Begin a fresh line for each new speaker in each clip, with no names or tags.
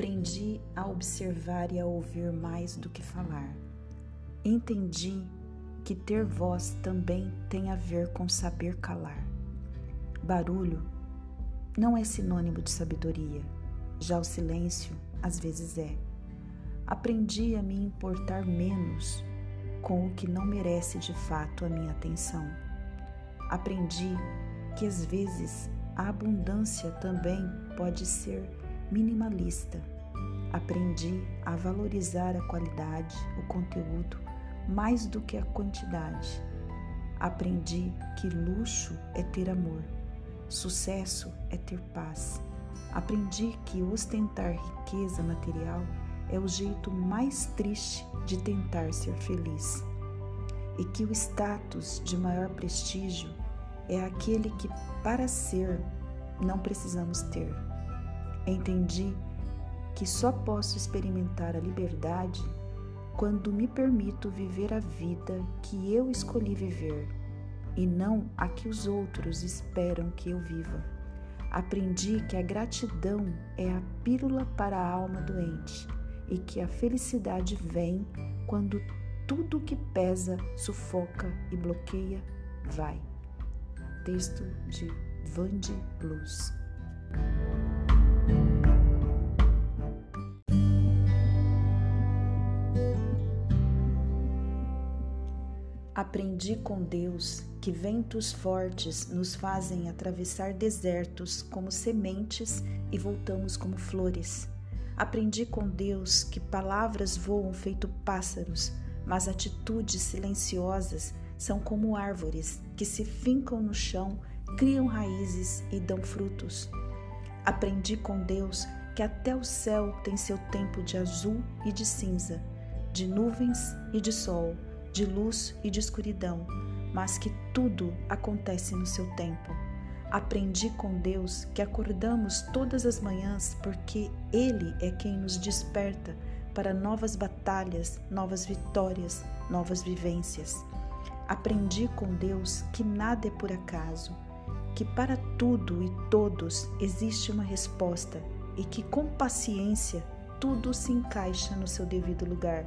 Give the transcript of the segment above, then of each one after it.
Aprendi a observar e a ouvir mais do que falar. Entendi que ter voz também tem a ver com saber calar. Barulho não é sinônimo de sabedoria, já o silêncio às vezes é. Aprendi a me importar menos com o que não merece de fato a minha atenção. Aprendi que às vezes a abundância também pode ser minimalista. Aprendi a valorizar a qualidade, o conteúdo, mais do que a quantidade. Aprendi que luxo é ter amor, sucesso é ter paz. Aprendi que ostentar riqueza material é o jeito mais triste de tentar ser feliz. E que o status de maior prestígio é aquele que, para ser, não precisamos ter. Entendi que só posso experimentar a liberdade quando me permito viver a vida que eu escolhi viver e não a que os outros esperam que eu viva. Aprendi que a gratidão é a pílula para a alma doente e que a felicidade vem quando tudo que pesa, sufoca e bloqueia vai. Texto de Vande Luz. Aprendi com Deus que ventos fortes nos fazem atravessar desertos como sementes e voltamos como flores. Aprendi com Deus que palavras voam feito pássaros, mas atitudes silenciosas são como árvores que se fincam no chão, criam raízes e dão frutos. Aprendi com Deus que até o céu tem seu tempo de azul e de cinza, de nuvens e de sol, de luz e de escuridão, mas que tudo acontece no seu tempo. Aprendi com Deus que acordamos todas as manhãs porque Ele é quem nos desperta para novas batalhas, novas vitórias, novas vivências. Aprendi com Deus que nada é por acaso, que para tudo e todos existe uma resposta e que com paciência tudo se encaixa no seu devido lugar.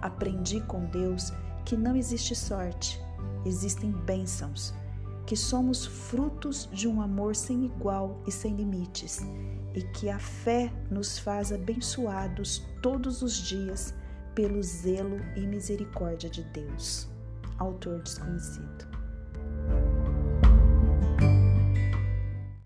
Aprendi com Deus que não existe sorte, existem bênçãos que somos frutos de um amor sem igual e sem limites, e que a fé nos faz abençoados todos os dias pelo zelo e misericórdia de Deus. Autor desconhecido.